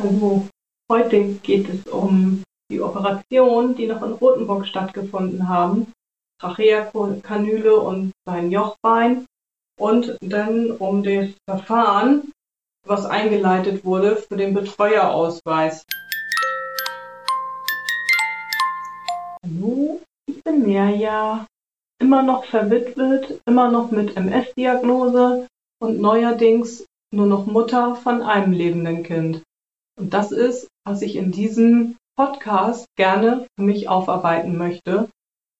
Hallo, heute geht es um die Operation, die noch in Rothenburg stattgefunden haben. Tracheakanüle und sein Jochbein und dann um das Verfahren, was eingeleitet wurde für den Betreuerausweis. Hallo, ich bin Mirja, immer noch verwitwet, immer noch mit MS-Diagnose und neuerdings nur noch Mutter von einem lebenden Kind. Und das ist, was ich in diesem Podcast gerne für mich aufarbeiten möchte.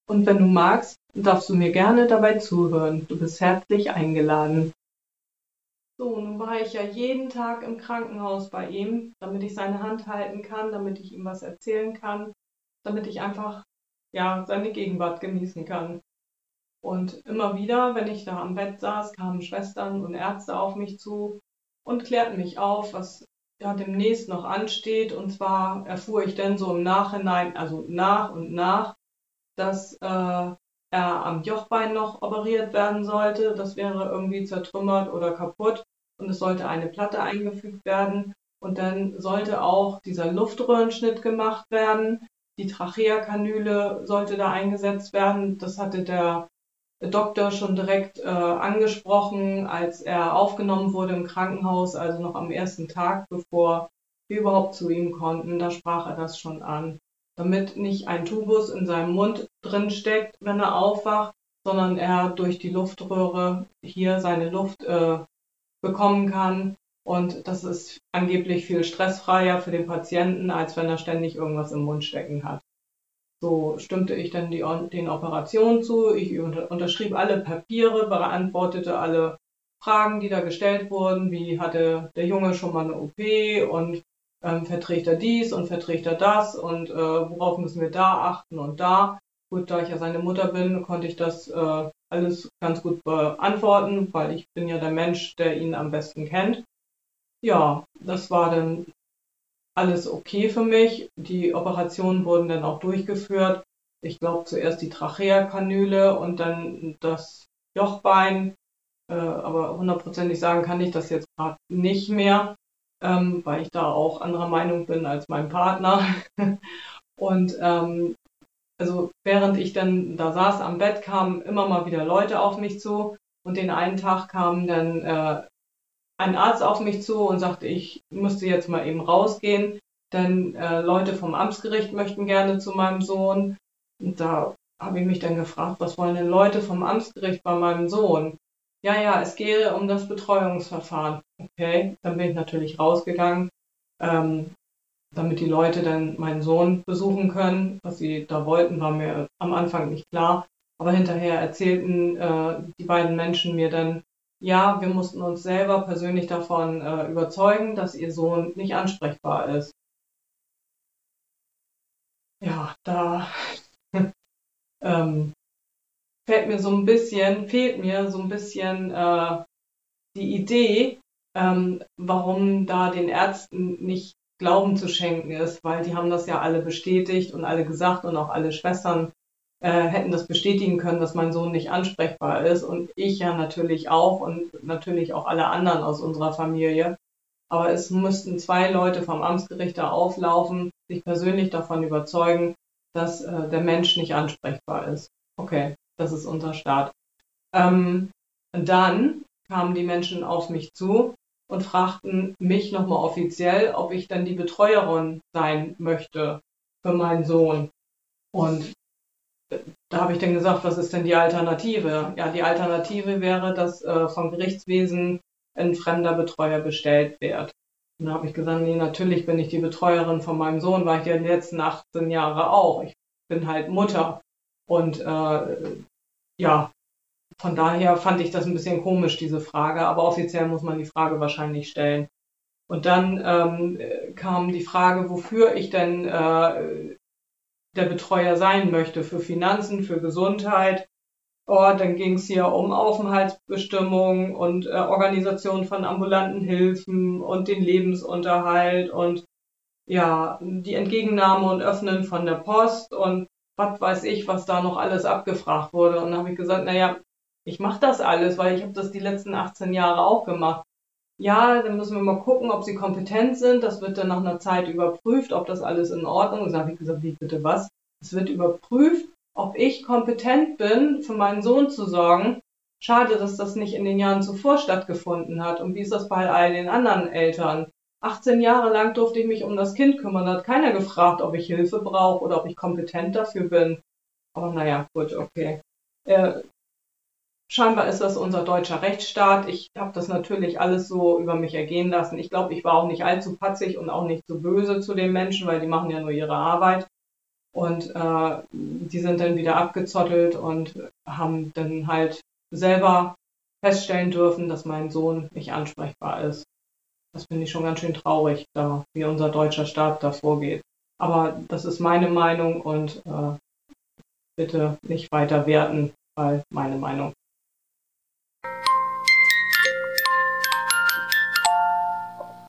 Und wenn du magst, darfst du mir gerne dabei zuhören. Du bist herzlich eingeladen. So, nun war ich ja jeden Tag im Krankenhaus bei ihm, damit ich seine Hand halten kann, damit ich ihm was erzählen kann, damit ich einfach ja seine Gegenwart genießen kann. Und immer wieder, wenn ich da am Bett saß, kamen Schwestern und Ärzte auf mich zu und klärten mich auf, was ja demnächst noch ansteht. Und zwar erfuhr ich dann so im Nachhinein, also nach und nach, dass äh, er am Jochbein noch operiert werden sollte. Das wäre irgendwie zertrümmert oder kaputt und es sollte eine Platte eingefügt werden. Und dann sollte auch dieser Luftröhrenschnitt gemacht werden. Die Tracheakanüle sollte da eingesetzt werden. Das hatte der Doktor schon direkt äh, angesprochen, als er aufgenommen wurde im Krankenhaus, also noch am ersten Tag, bevor wir überhaupt zu ihm konnten. Da sprach er das schon an. Damit nicht ein Tubus in seinem Mund drin steckt, wenn er aufwacht, sondern er durch die Luftröhre hier seine Luft äh, bekommen kann. Und das ist angeblich viel stressfreier für den Patienten, als wenn er ständig irgendwas im Mund stecken hat. So stimmte ich dann die, den Operationen zu. Ich unterschrieb alle Papiere, beantwortete alle Fragen, die da gestellt wurden. Wie hatte der Junge schon mal eine OP und ähm, verträgt er dies und verträgt er das und äh, worauf müssen wir da achten und da. Gut, da ich ja seine Mutter bin, konnte ich das äh, alles ganz gut beantworten, weil ich bin ja der Mensch, der ihn am besten kennt. Ja, das war dann alles okay für mich. Die Operationen wurden dann auch durchgeführt. Ich glaube zuerst die Tracheakanüle und dann das Jochbein. Äh, aber hundertprozentig sagen kann ich das jetzt gerade nicht mehr, ähm, weil ich da auch anderer Meinung bin als mein Partner. und ähm, also während ich dann da saß am Bett, kamen immer mal wieder Leute auf mich zu. Und den einen Tag kamen dann äh, ein Arzt auf mich zu und sagte, ich müsste jetzt mal eben rausgehen, denn äh, Leute vom Amtsgericht möchten gerne zu meinem Sohn. Und da habe ich mich dann gefragt, was wollen denn Leute vom Amtsgericht bei meinem Sohn? Ja, ja, es gehe um das Betreuungsverfahren. Okay, dann bin ich natürlich rausgegangen, ähm, damit die Leute dann meinen Sohn besuchen können. Was sie da wollten, war mir am Anfang nicht klar. Aber hinterher erzählten äh, die beiden Menschen mir dann, ja, wir mussten uns selber persönlich davon äh, überzeugen, dass ihr Sohn nicht ansprechbar ist. Ja, da ähm, fällt mir so ein bisschen, fehlt mir so ein bisschen äh, die Idee, ähm, warum da den Ärzten nicht Glauben zu schenken ist, weil die haben das ja alle bestätigt und alle gesagt und auch alle Schwestern äh, hätten das bestätigen können, dass mein Sohn nicht ansprechbar ist und ich ja natürlich auch und natürlich auch alle anderen aus unserer Familie. Aber es müssten zwei Leute vom Amtsgericht da auflaufen, sich persönlich davon überzeugen, dass äh, der Mensch nicht ansprechbar ist. Okay, das ist unser Start. Ähm, dann kamen die Menschen auf mich zu und fragten mich nochmal offiziell, ob ich dann die Betreuerin sein möchte für meinen Sohn. Und da habe ich dann gesagt, was ist denn die Alternative? Ja, die Alternative wäre, dass äh, vom Gerichtswesen ein fremder Betreuer bestellt wird. Und da habe ich gesagt, nee, natürlich bin ich die Betreuerin von meinem Sohn, war ich ja die letzten 18 Jahre auch. Ich bin halt Mutter. Und äh, ja, von daher fand ich das ein bisschen komisch, diese Frage. Aber offiziell muss man die Frage wahrscheinlich stellen. Und dann ähm, kam die Frage, wofür ich denn äh, der Betreuer sein möchte, für Finanzen, für Gesundheit. Oh, dann ging es hier um Aufenthaltsbestimmung und äh, Organisation von ambulanten Hilfen und den Lebensunterhalt und ja, die Entgegennahme und Öffnen von der Post und was weiß ich, was da noch alles abgefragt wurde. Und dann habe ich gesagt, naja, ich mache das alles, weil ich habe das die letzten 18 Jahre auch gemacht. Ja, dann müssen wir mal gucken, ob sie kompetent sind. Das wird dann nach einer Zeit überprüft, ob das alles in Ordnung ist. Da habe ich gesagt, wie bitte was? Es wird überprüft, ob ich kompetent bin, für meinen Sohn zu sorgen. Schade, dass das nicht in den Jahren zuvor stattgefunden hat. Und wie ist das bei all den anderen Eltern? 18 Jahre lang durfte ich mich um das Kind kümmern. Da hat keiner gefragt, ob ich Hilfe brauche oder ob ich kompetent dafür bin. Aber naja, gut, okay. Äh, scheinbar ist das unser deutscher Rechtsstaat. Ich habe das natürlich alles so über mich ergehen lassen. Ich glaube, ich war auch nicht allzu patzig und auch nicht so böse zu den Menschen, weil die machen ja nur ihre Arbeit. Und äh, die sind dann wieder abgezottelt und haben dann halt selber feststellen dürfen, dass mein Sohn nicht ansprechbar ist. Das finde ich schon ganz schön traurig, da wie unser deutscher Staat da vorgeht. Aber das ist meine Meinung und äh, bitte nicht weiter werten, weil meine Meinung.